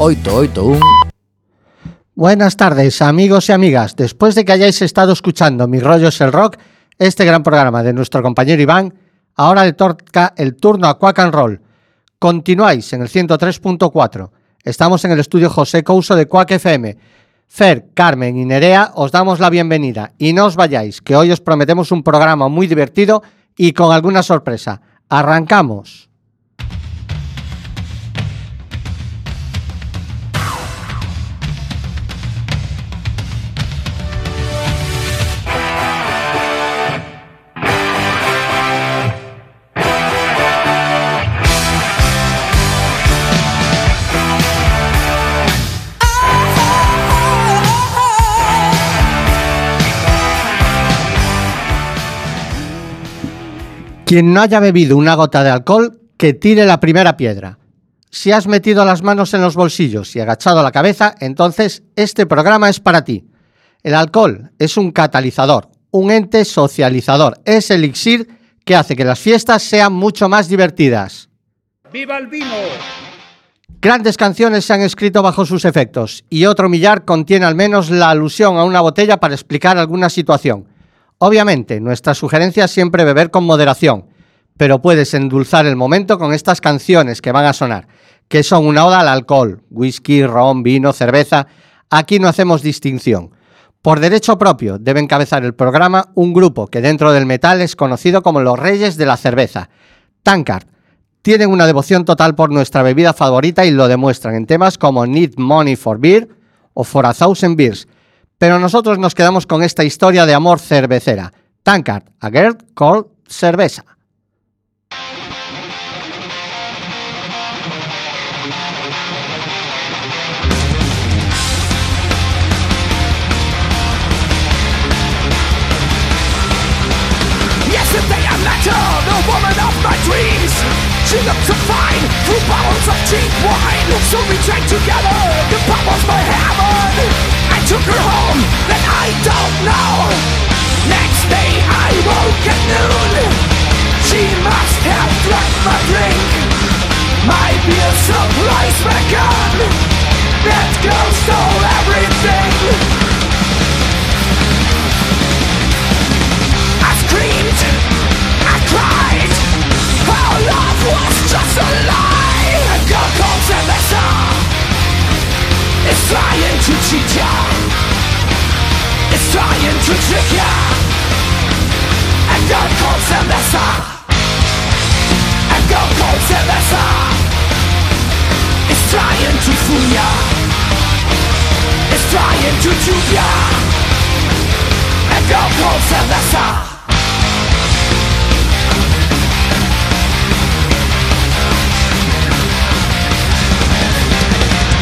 Oito, oito, un. Buenas tardes, amigos y amigas. Después de que hayáis estado escuchando Mi Rollo es el Rock, este gran programa de nuestro compañero Iván, ahora le toca el turno a Quack and Roll. Continuáis en el 103.4. Estamos en el estudio José Couso de Quack FM. Fer, Carmen y Nerea, os damos la bienvenida y no os vayáis, que hoy os prometemos un programa muy divertido y con alguna sorpresa. Arrancamos. Quien no haya bebido una gota de alcohol, que tire la primera piedra. Si has metido las manos en los bolsillos y agachado la cabeza, entonces este programa es para ti. El alcohol es un catalizador, un ente socializador, es el elixir que hace que las fiestas sean mucho más divertidas. ¡Viva el vino! Grandes canciones se han escrito bajo sus efectos y otro millar contiene al menos la alusión a una botella para explicar alguna situación. Obviamente, nuestra sugerencia es siempre beber con moderación, pero puedes endulzar el momento con estas canciones que van a sonar, que son una oda al alcohol, whisky, ron, vino, cerveza. Aquí no hacemos distinción. Por derecho propio debe encabezar el programa un grupo que dentro del metal es conocido como los Reyes de la Cerveza, Tankard. Tienen una devoción total por nuestra bebida favorita y lo demuestran en temas como Need Money for Beer o For a Thousand Beers. Pero nosotros nos quedamos con esta historia de amor cervecera. Tankard, a girl called Cerveza. The woman of my dreams. She looked so fine through bottles of cheap wine. So we drank together, the was my heaven. Took her home, and I don't know. Next day I woke at noon. She must have drank my drink. My beer supply's back on. That girl stole everything. I screamed, I cried. Our love was just a It's trying to cheat ya. It's trying to trick ya. And go cold a messer And go cold a messer It's trying to fool ya. It's trying to dupe ya. And go cold a messer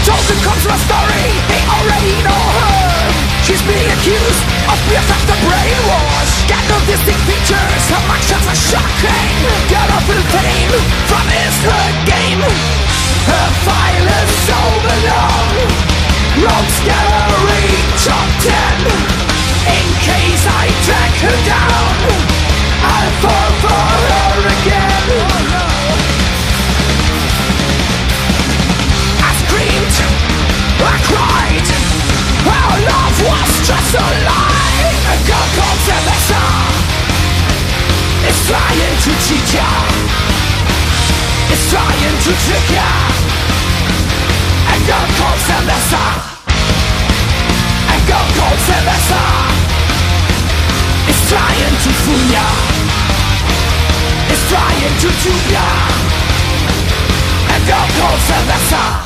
Chosen comes from a story. They already know her. She's being accused of being effect a brainwash. No distinct features, her actions are shocking. Girl of pain from is her game. Her file is so long Rogue top 10 muzyka Engel kold semester Engel kold semester It's trying to fool ya. It's trying to dupe ya. Engel kold semester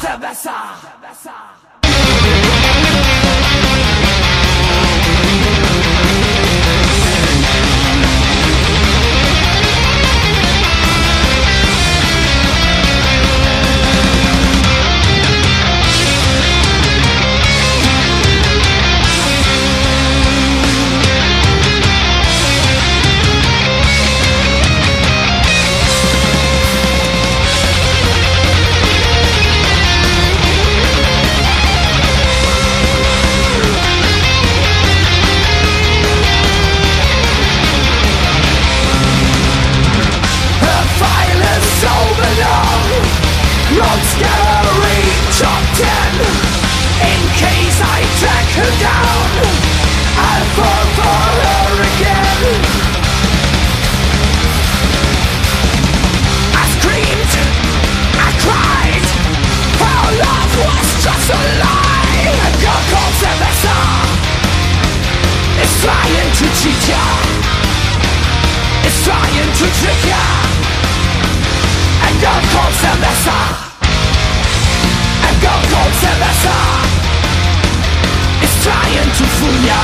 życia It's trying to trigger And go cold semester And go cold semester It's trying to fool ya.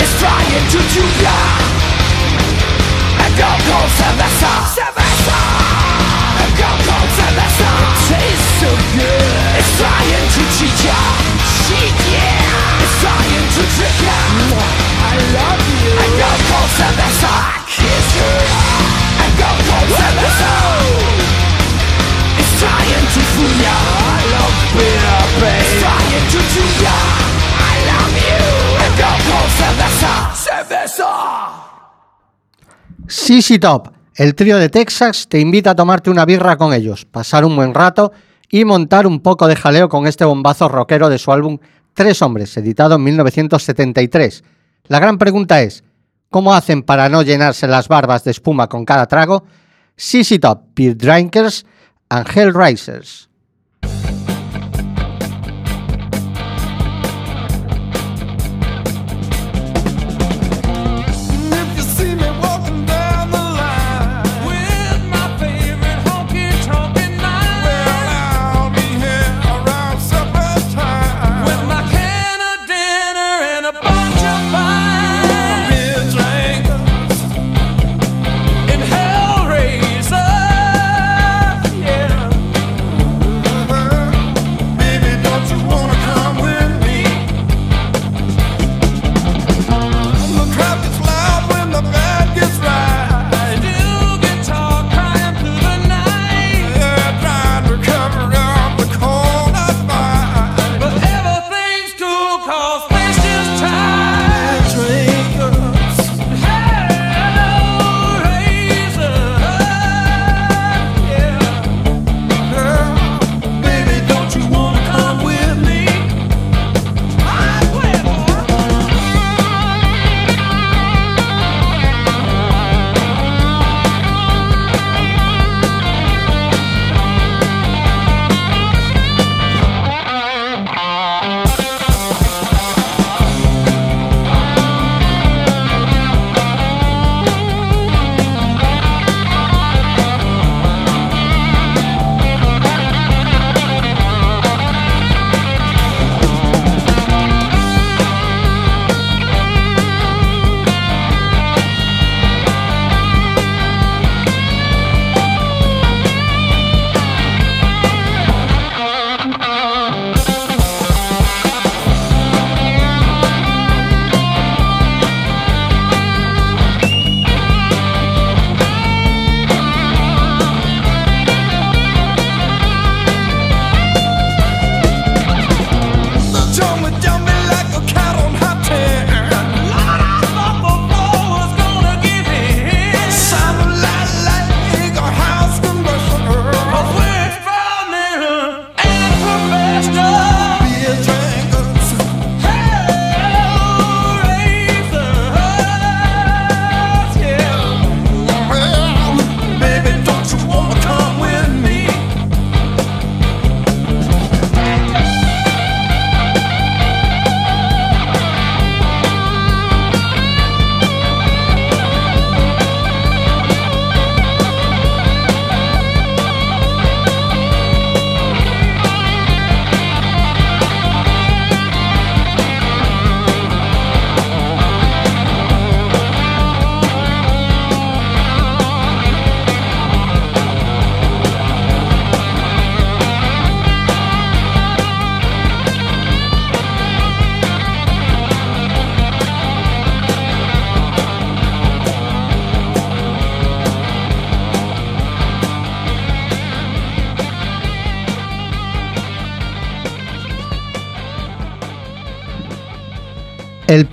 It's trying to dupe ya. And go cold semester Semester And go cold semester It so good It's trying to cheat ya. Cheat ya CC Top, el trío de Texas, te invita a tomarte una birra con ellos, pasar un buen rato y montar un poco de jaleo con este bombazo rockero de su álbum Tres Hombres, editado en 1973. La gran pregunta es, ¿cómo hacen para no llenarse las barbas de espuma con cada trago? CC Top, Beer Drinkers and Hellraisers.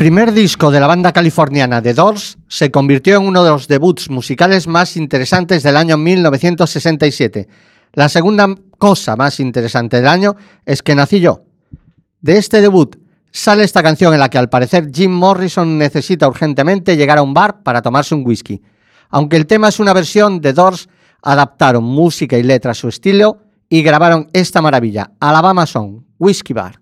Primer disco de la banda californiana The Doors se convirtió en uno de los debuts musicales más interesantes del año 1967. La segunda cosa más interesante del año es que nací yo. De este debut sale esta canción en la que al parecer Jim Morrison necesita urgentemente llegar a un bar para tomarse un whisky. Aunque el tema es una versión, The Doors adaptaron música y letra a su estilo y grabaron esta maravilla, Alabama Song, Whiskey Bar.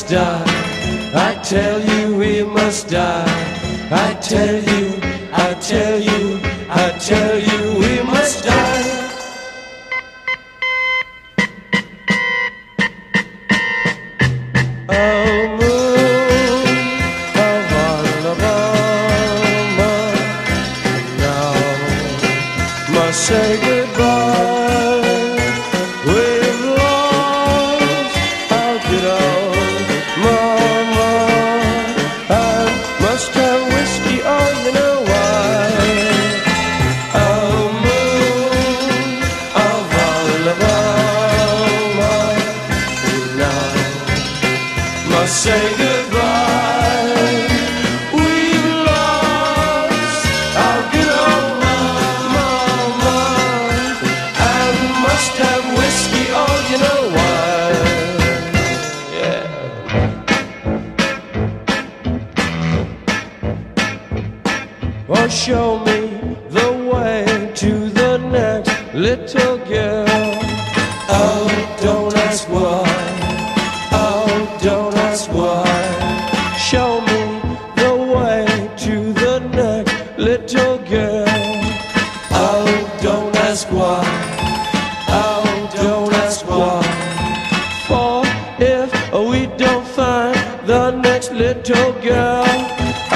must die. I tell you we must die. I tell you, the next little girl,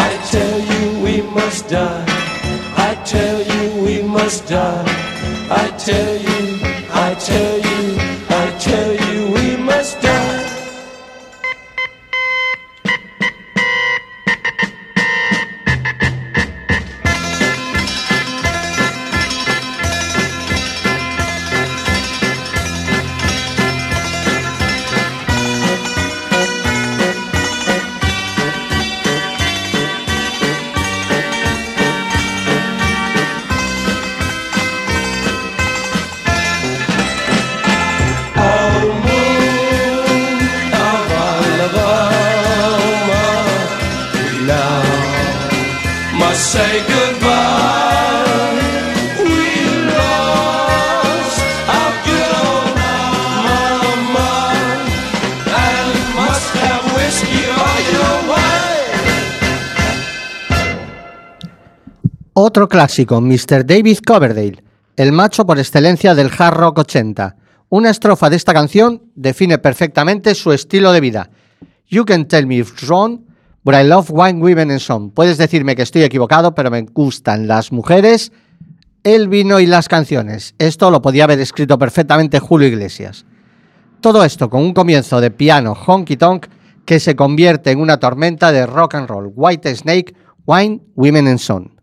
I tell you we must die. I tell you we must die. I tell you, I tell you, clásico, Mr. David Coverdale, el macho por excelencia del hard rock 80. Una estrofa de esta canción define perfectamente su estilo de vida. You can tell me if wrong, but I love wine, women and song. Puedes decirme que estoy equivocado, pero me gustan las mujeres, el vino y las canciones. Esto lo podía haber escrito perfectamente Julio Iglesias. Todo esto con un comienzo de piano honky tonk que se convierte en una tormenta de rock and roll. White Snake, Wine, Women and Song.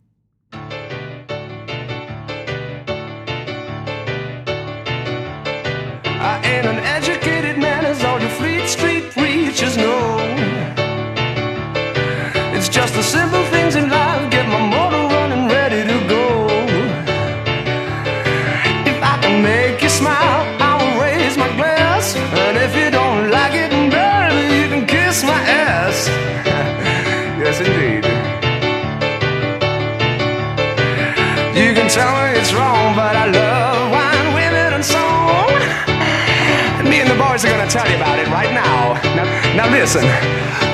Just the simple things in life get my motor running, ready to go. If I can make you smile, I will raise my glass. And if you don't like it, baby, you can kiss my ass. yes, indeed. You can tell me it's wrong, but I love wine, women, and song. Me and the boys are gonna tell you about it right now. Now, now listen.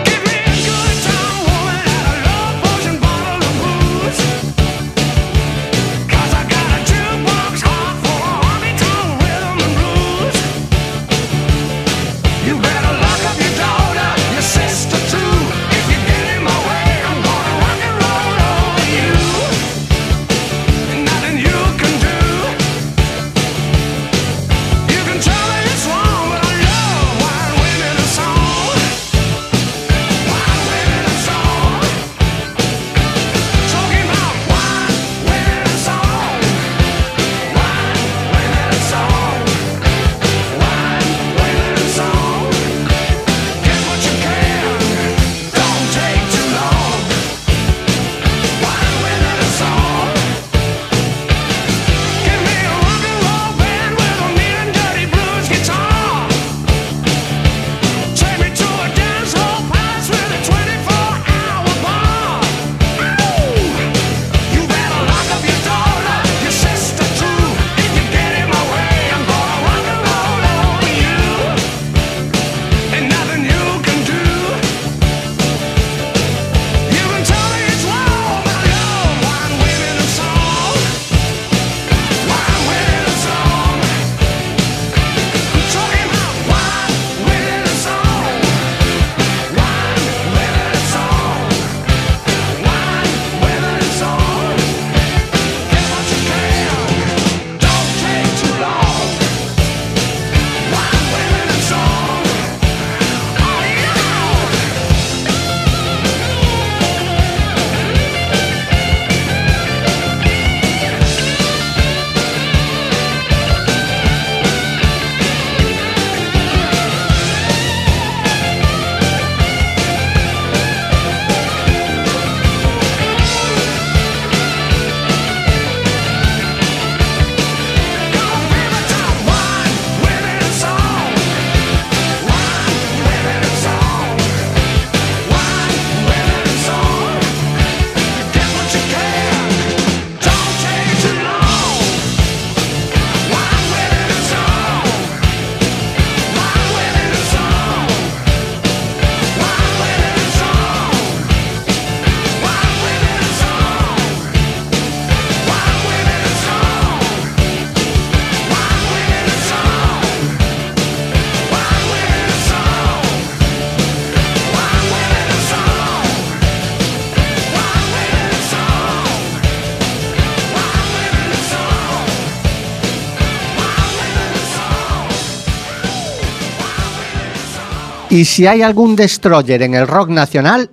Y si hay algún destroyer en el rock nacional,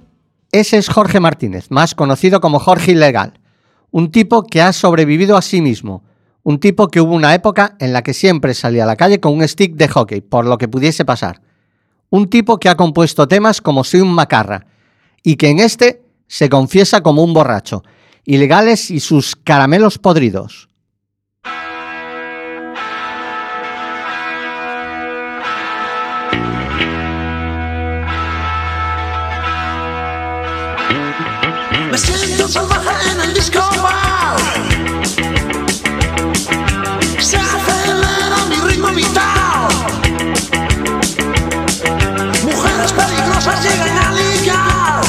ese es Jorge Martínez, más conocido como Jorge Ilegal. Un tipo que ha sobrevivido a sí mismo. Un tipo que hubo una época en la que siempre salía a la calle con un stick de hockey, por lo que pudiese pasar. Un tipo que ha compuesto temas como Soy un macarra, y que en este se confiesa como un borracho. Ilegales y sus caramelos podridos. Me siento salvaje en el disco bar. Se acelera mi ritmo vital. Mujeres peligrosas llegan a ligar.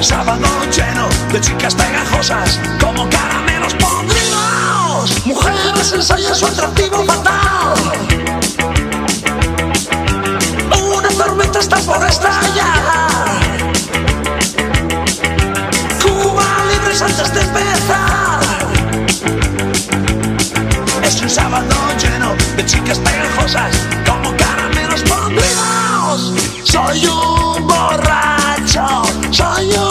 Sábado lleno de chicas pegajosas como caramelos podridos. Mujeres ensayan su atractivo fatal. Una tormenta está por estallar. Un sábado lleno de chicas pegajosas como caramelos podridos. Soy un borracho, soy un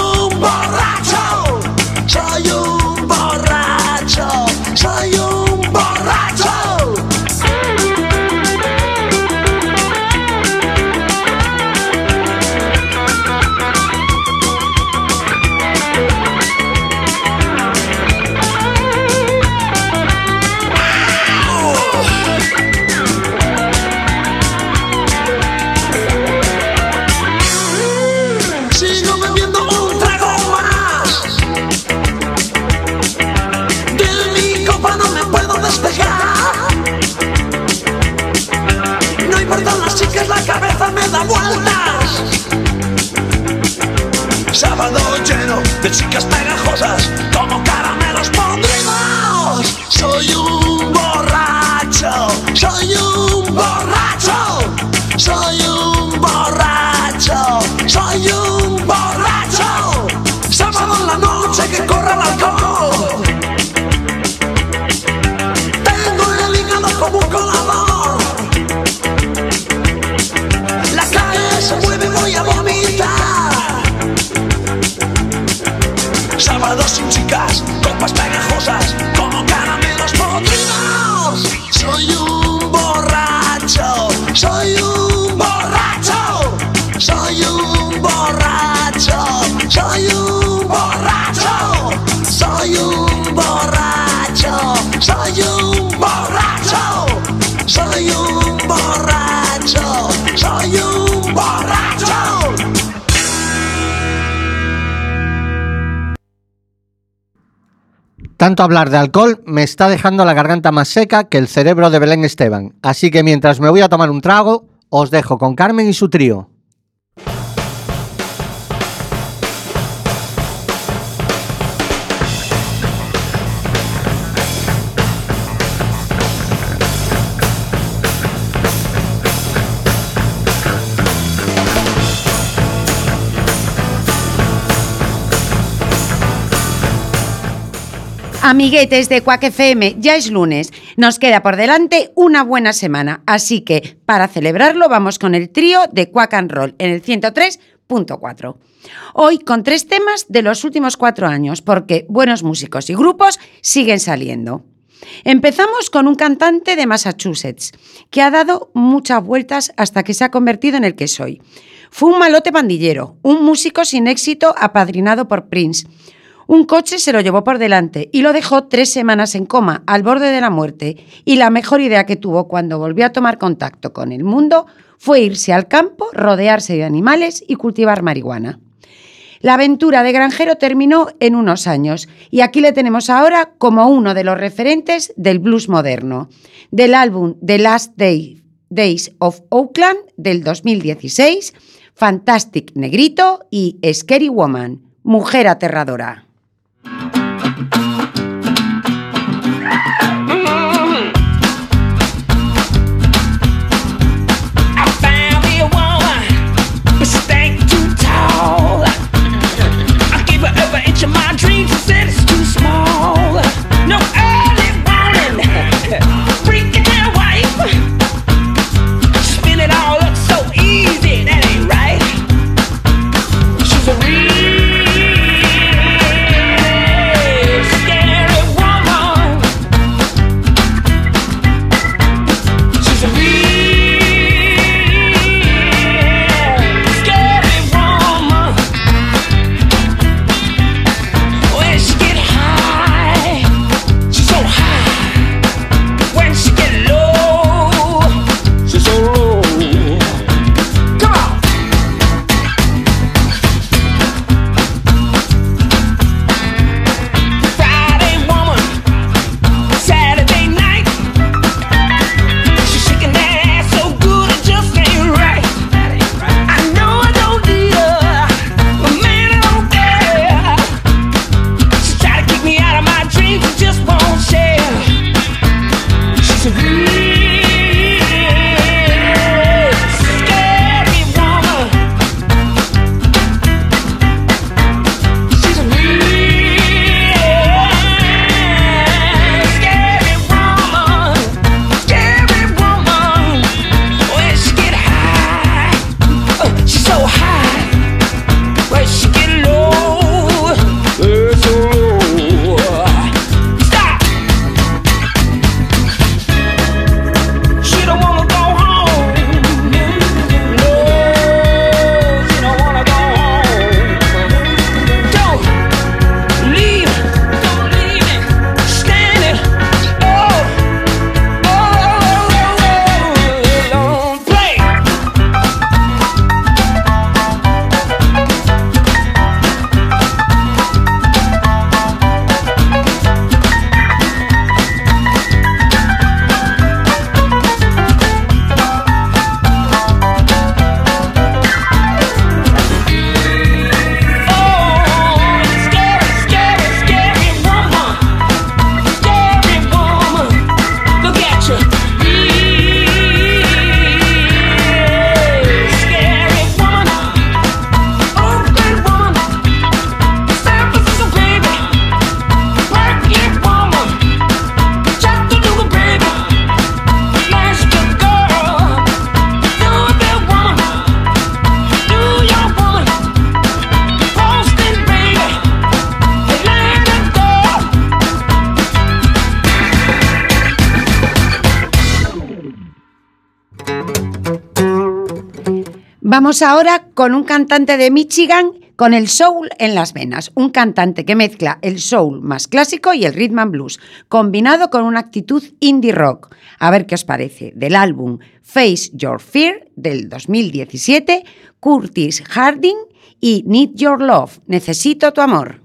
just Tanto hablar de alcohol me está dejando la garganta más seca que el cerebro de Belén Esteban. Así que mientras me voy a tomar un trago, os dejo con Carmen y su trío. Amiguetes de Quack FM, ya es lunes. Nos queda por delante una buena semana. Así que, para celebrarlo, vamos con el trío de Quack and Roll en el 103.4. Hoy con tres temas de los últimos cuatro años, porque buenos músicos y grupos siguen saliendo. Empezamos con un cantante de Massachusetts, que ha dado muchas vueltas hasta que se ha convertido en el que soy. Fue un malote pandillero, un músico sin éxito apadrinado por Prince. Un coche se lo llevó por delante y lo dejó tres semanas en coma, al borde de la muerte, y la mejor idea que tuvo cuando volvió a tomar contacto con el mundo fue irse al campo, rodearse de animales y cultivar marihuana. La aventura de granjero terminó en unos años y aquí le tenemos ahora como uno de los referentes del blues moderno, del álbum The Last Day- Days of Oakland del 2016, Fantastic Negrito y Scary Woman, Mujer Aterradora. Vamos ahora con un cantante de Michigan con el soul en las venas, un cantante que mezcla el soul más clásico y el rhythm and blues, combinado con una actitud indie rock. A ver qué os parece. Del álbum Face Your Fear del 2017, Curtis Harding y Need Your Love, Necesito tu amor.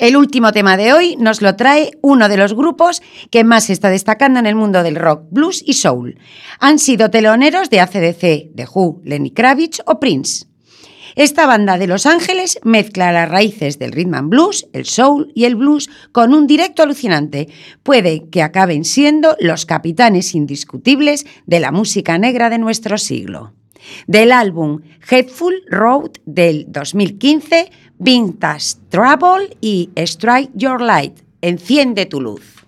El último tema de hoy nos lo trae uno de los grupos que más está destacando en el mundo del rock, blues y soul. Han sido teloneros de ACDC, The Who, Lenny Kravitz o Prince. Esta banda de Los Ángeles mezcla las raíces del rhythm and blues, el soul y el blues con un directo alucinante. Puede que acaben siendo los capitanes indiscutibles de la música negra de nuestro siglo. Del álbum Headful Road del 2015, Vintage Trouble y Strike Your Light, Enciende tu luz.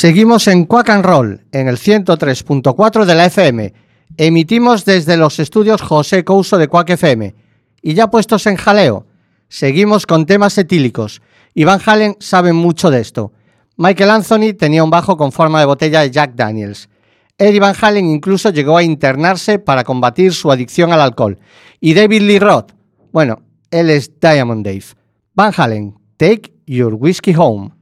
Seguimos en Quack and Roll, en el 103.4 de la FM. Emitimos desde los estudios José Couso de Quack FM. Y ya puestos en jaleo, seguimos con temas etílicos. Y Van Halen sabe mucho de esto. Michael Anthony tenía un bajo con forma de botella de Jack Daniels. Eddie Van Halen incluso llegó a internarse para combatir su adicción al alcohol. Y David Lee Roth, bueno, él es Diamond Dave. Van Halen, take your whiskey home.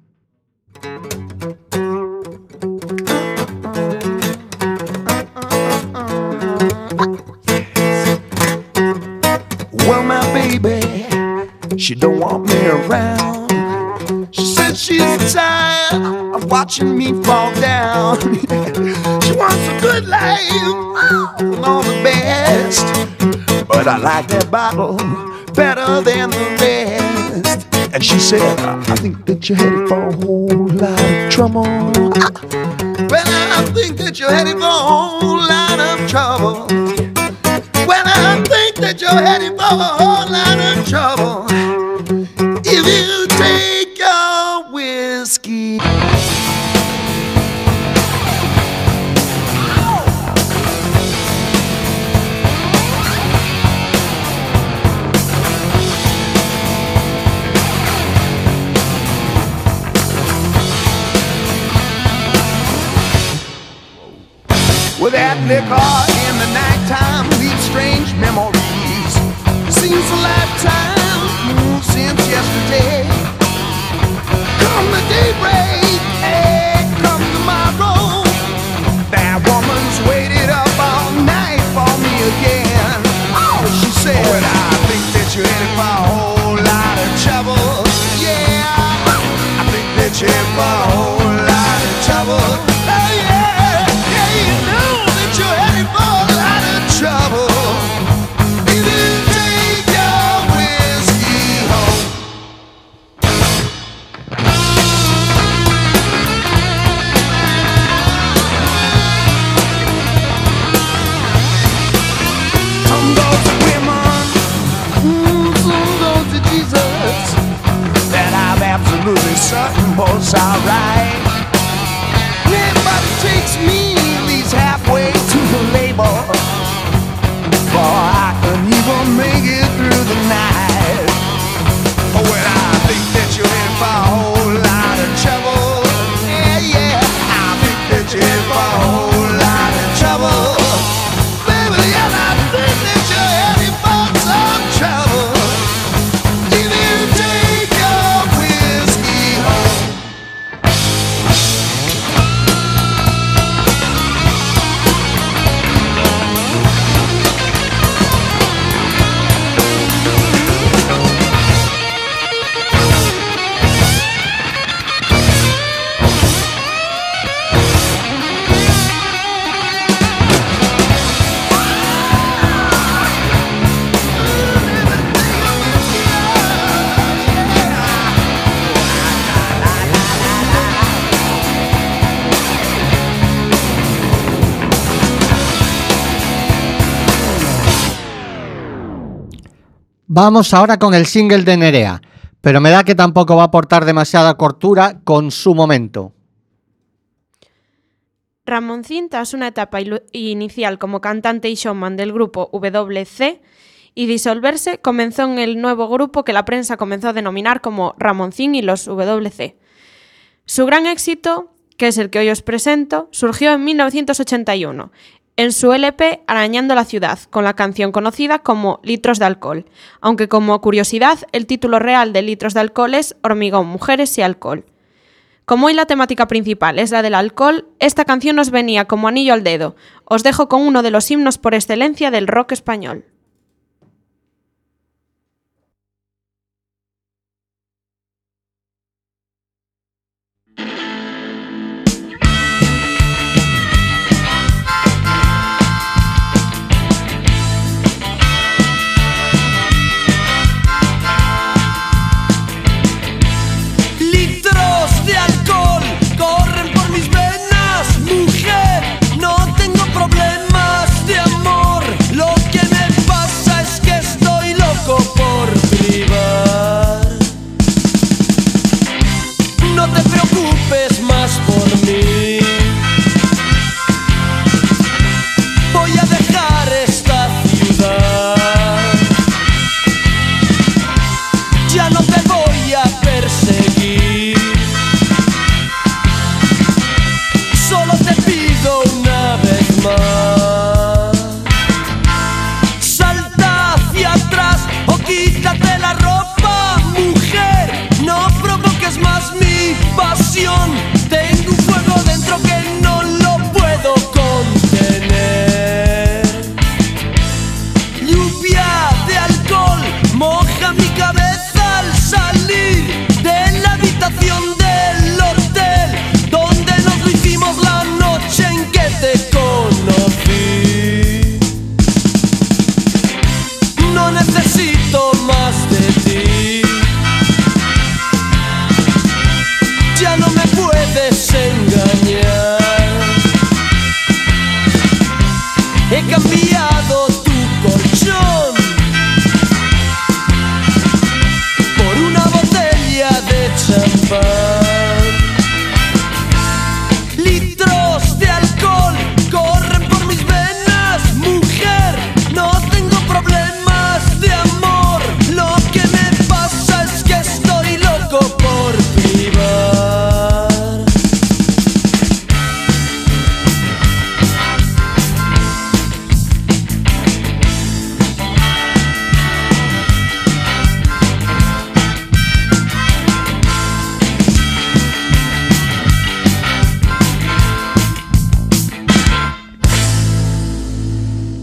She don't want me around. She said she's tired of watching me fall down. she wants a good life and all the best. But I like that bottle better than the rest. And she said, I think that you're headed for a whole lot of trouble. Well, I think that you're headed for a whole lot of trouble. Well, I think that you're headed for a whole liquor in the nighttime leaves strange memories. Seems a lifetime since yesterday. Come the daybreak, hey, come tomorrow. That woman's waited up all night for me again. Oh, she said, oh, I think that you're headed for a whole lot of trouble. Yeah, I think that you're headed for a whole lot of trouble. Vamos ahora con el single de Nerea, pero me da que tampoco va a aportar demasiada cortura con su momento. Ramoncín, tras una etapa inicial como cantante y showman del grupo WC y disolverse, comenzó en el nuevo grupo que la prensa comenzó a denominar como Ramoncín y los WC. Su gran éxito, que es el que hoy os presento, surgió en 1981, en su LP Arañando la ciudad, con la canción conocida como Litros de alcohol, aunque como curiosidad, el título real de Litros de alcohol es Hormigón, mujeres y alcohol. Como hoy la temática principal es la del alcohol, esta canción nos venía como anillo al dedo. Os dejo con uno de los himnos por excelencia del rock español.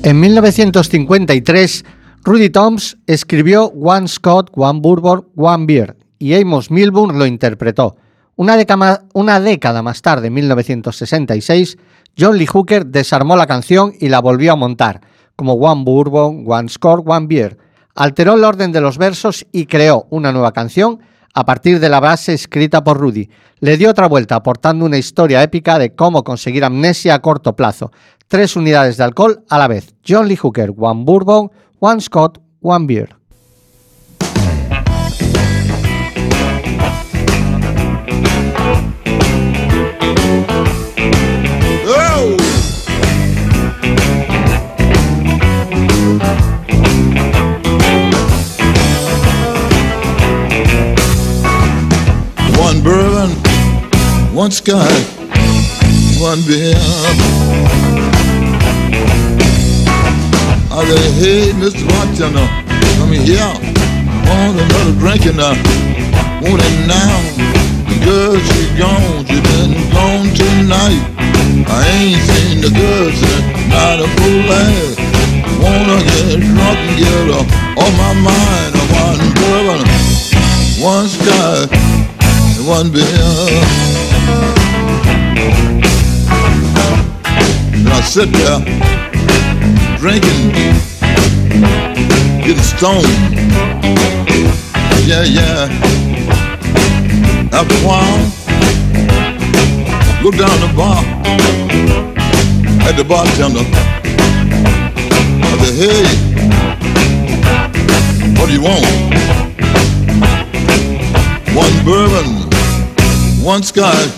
En 1953, Rudy Toms escribió One Scott, One Bourbon, One Beer y Amos Milburn lo interpretó. Una década, más tarde, en 1966, John Lee Hooker desarmó la canción y la volvió a montar, como One Bourbon, One Score, One Beer. Alteró el orden de los versos y creó una nueva canción a partir de la base escrita por Rudy. Le dio otra vuelta aportando una historia épica de cómo conseguir amnesia a corto plazo. Tres unidades de alcohol a la vez. John Lee Hooker, One Bourbon, One Scott, One Beer. One sky, one beer. I say, hey, Mr. Bartender, come here. Want another drink and I want it now. Girl, she gone, she been gone tonight. I ain't seen the girl since not a full last. Wanna get drunk and get her on my mind. I One bourbon, one sky, and one beer. And I sit there drinking, getting stoned. Yeah, yeah. After a while, look down the bar at the bartender. I said, hey, what do you want? One bourbon, one scotch,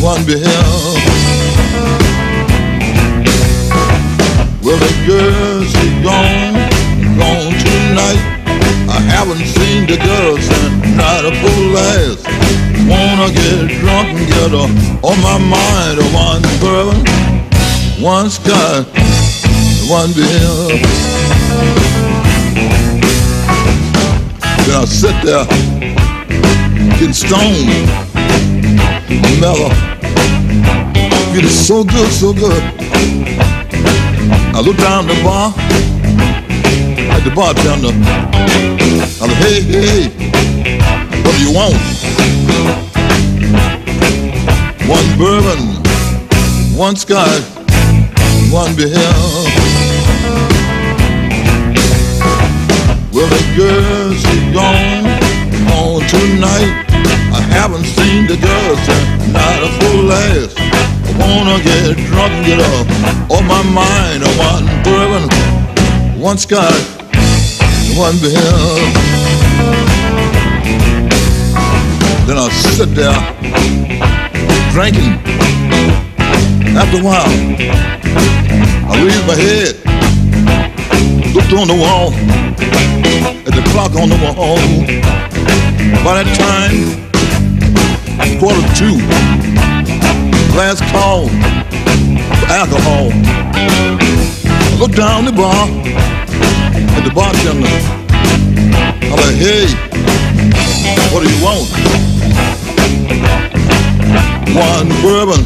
one beer. Well, the girl, she gone, gone tonight. I haven't seen the girl since not a full last. Wanna get drunk and get her on my mind. One bourbon, one scotch, one beer. Then I sit there, getting stoned, mellow. Feeling so good, so good. I look down the bar at the bartender. I said, hey, hey, what do you want? One bourbon, one scotch, one beer. Well, the girl, she gone, gone tonight. I haven't seen the girl since not a full last. I wanna get drunk get up on my mind. One bourbon, one scotch, one beer. Then I sit there drinking. After a while, I raise my head, looked on the wall, at the clock on the wall. By that time, quarter two, last call for alcohol. I looked down the bar at the bartender. I'm like, hey, what do you want? one bourbon,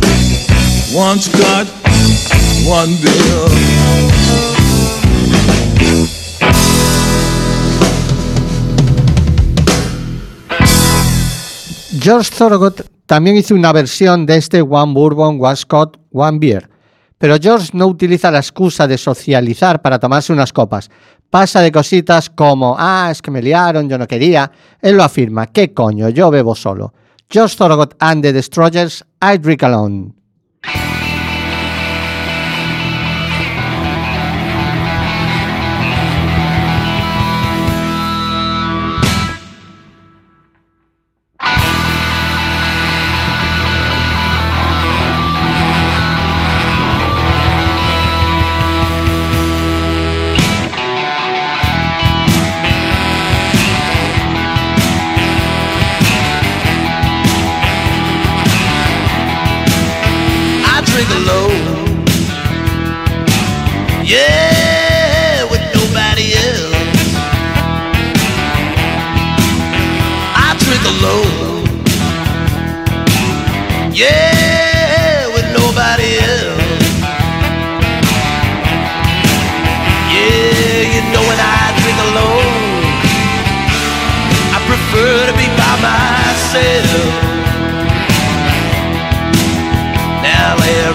one scotch, one beer. George Thorogood también hizo una versión de este One Bourbon, One Scott, One Beer. Pero George no utiliza la excusa de socializar para tomarse unas copas. Pasa de cositas como, ah, es que me liaron, yo no quería. Él lo afirma, ¿qué coño? Yo bebo solo. George Thorogood and the Destroyers, I Drink Alone.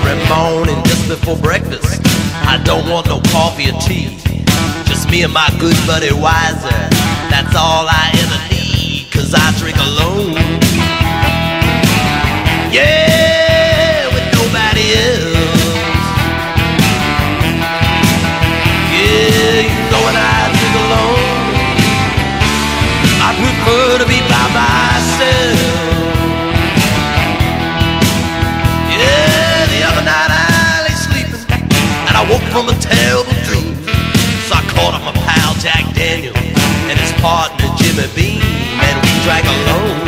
Every morning just before breakfast, I don't want no coffee or tea. Just me and my good buddy Wiser. That's all I ever need, cause I drink alone. From a terrible dream. So I called up my pal Jack Daniel and his partner Jimmy Beam and we drank alone.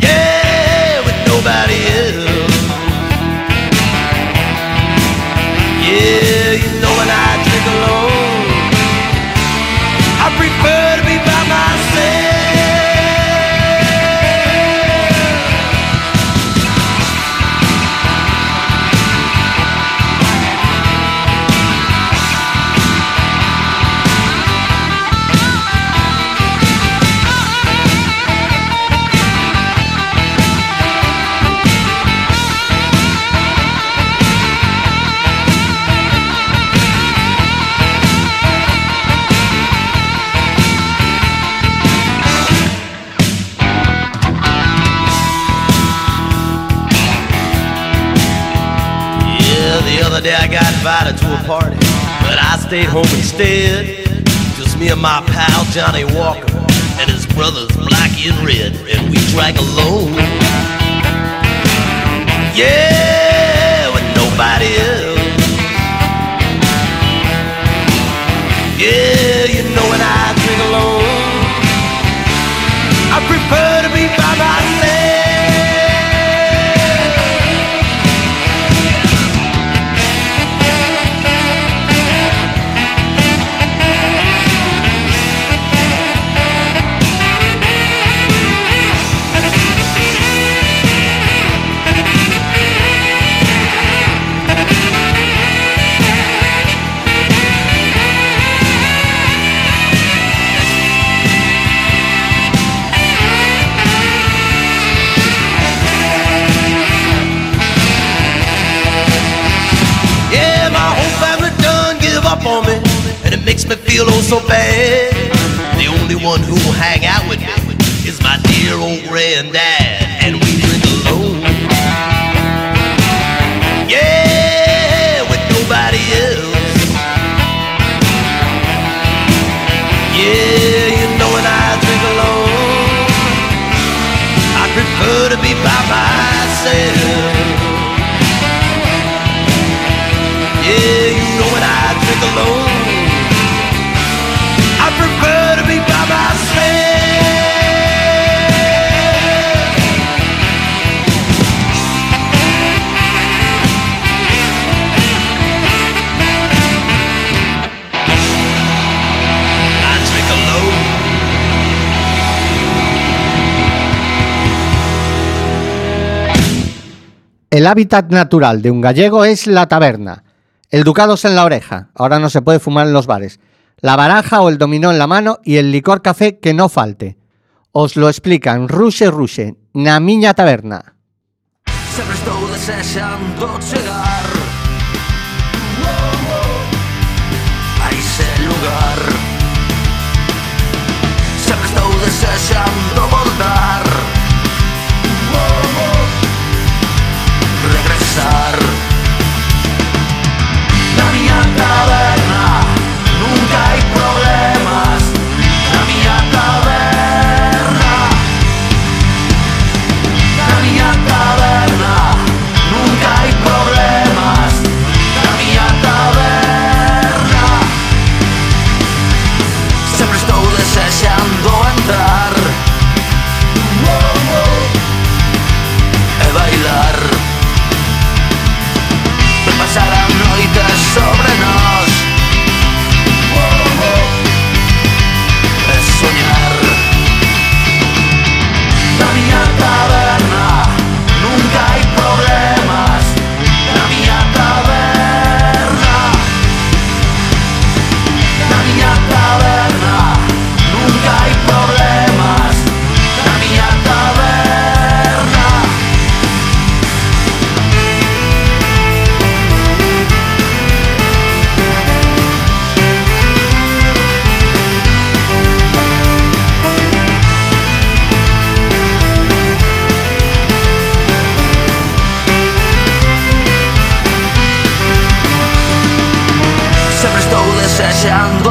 Yeah, with nobody else. Yeah, invited to a party, but I stayed home instead. Just me and my pal Johnny Walker and his brothers Blackie and Red, and we drank alone. Yeah, feel oh so bad. The only one who'll hang out with me is my dear old granddad, and we drink alone. Yeah, with nobody else. Yeah, you know when I drink alone, I prefer to be by myself. Yeah, you know when I drink alone, El hábitat natural de un gallego es la taberna. El ducados en la oreja, ahora no se puede fumar en los bares. La baraja o el dominó en la mano y el licor café que no falte. Os lo explican Ruxe Ruxe, na miña taberna. Voltar Na miña 想。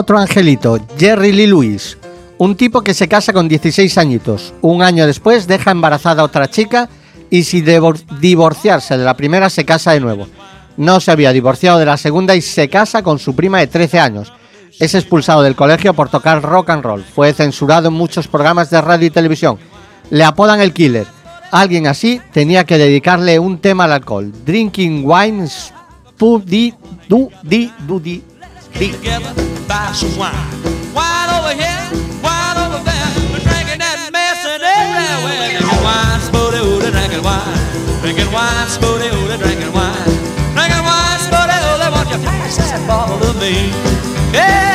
Otro angelito, Jerry Lee Lewis, un tipo que se casa con 16 añitos. Un año después deja embarazada a otra chica y sin divorciarse de la primera se casa de nuevo. No se había divorciado de la segunda y se casa con su prima de 13 años. Es expulsado del colegio por tocar rock and roll. Fue censurado en muchos programas de radio y televisión. Le apodan el killer. Alguien así tenía que dedicarle un tema al alcohol. Drinking wine, du, di, du, di, di. Buy some wine. Wine over here, wine over there. We're drinking that mess and everywhere. Drinking wine, spooty, ooty, drinking wine. Drinking wine, spooty, ooty, drinking wine. Drinking wine, spooty, ooty, won't you pass that bottle to me? Yeah!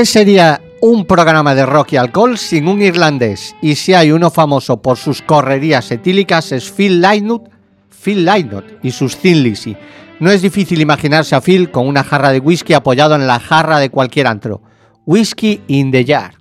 ¿Qué sería un programa de rock y alcohol sin un irlandés? Y si hay uno famoso por sus correrías etílicas es Phil Lynott, Phil Lynott y sus Thin Lizzy. No es difícil imaginarse a Phil con una jarra de whisky apoyado en la jarra de cualquier antro. Whisky in the jar.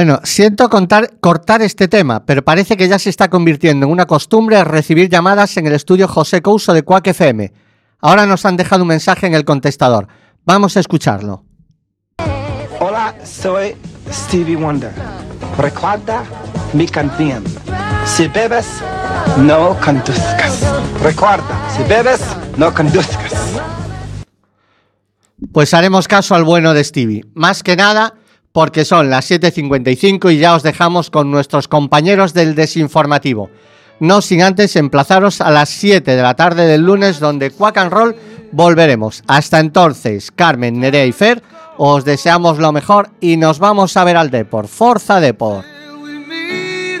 Bueno, siento contar- cortar este tema, pero parece que ya se está convirtiendo en una costumbre recibir llamadas en el estudio José Couso de Quack FM. Ahora nos han dejado un mensaje en el contestador. Vamos a escucharlo. Hola, soy Stevie Wonder. Recuerda mi canción. Si bebes, no conduzcas. Recuerda, si bebes, no conduzcas. Pues haremos caso al bueno de Stevie. Más que nada porque son las 7.55 y ya os dejamos con nuestros compañeros del desinformativo. No sin antes emplazaros a las 7 de la tarde del lunes donde Quack and Roll volveremos. Hasta entonces, Carmen, Nerea y Fer, os deseamos lo mejor y nos vamos a ver al Depor. Forza Depor. we meet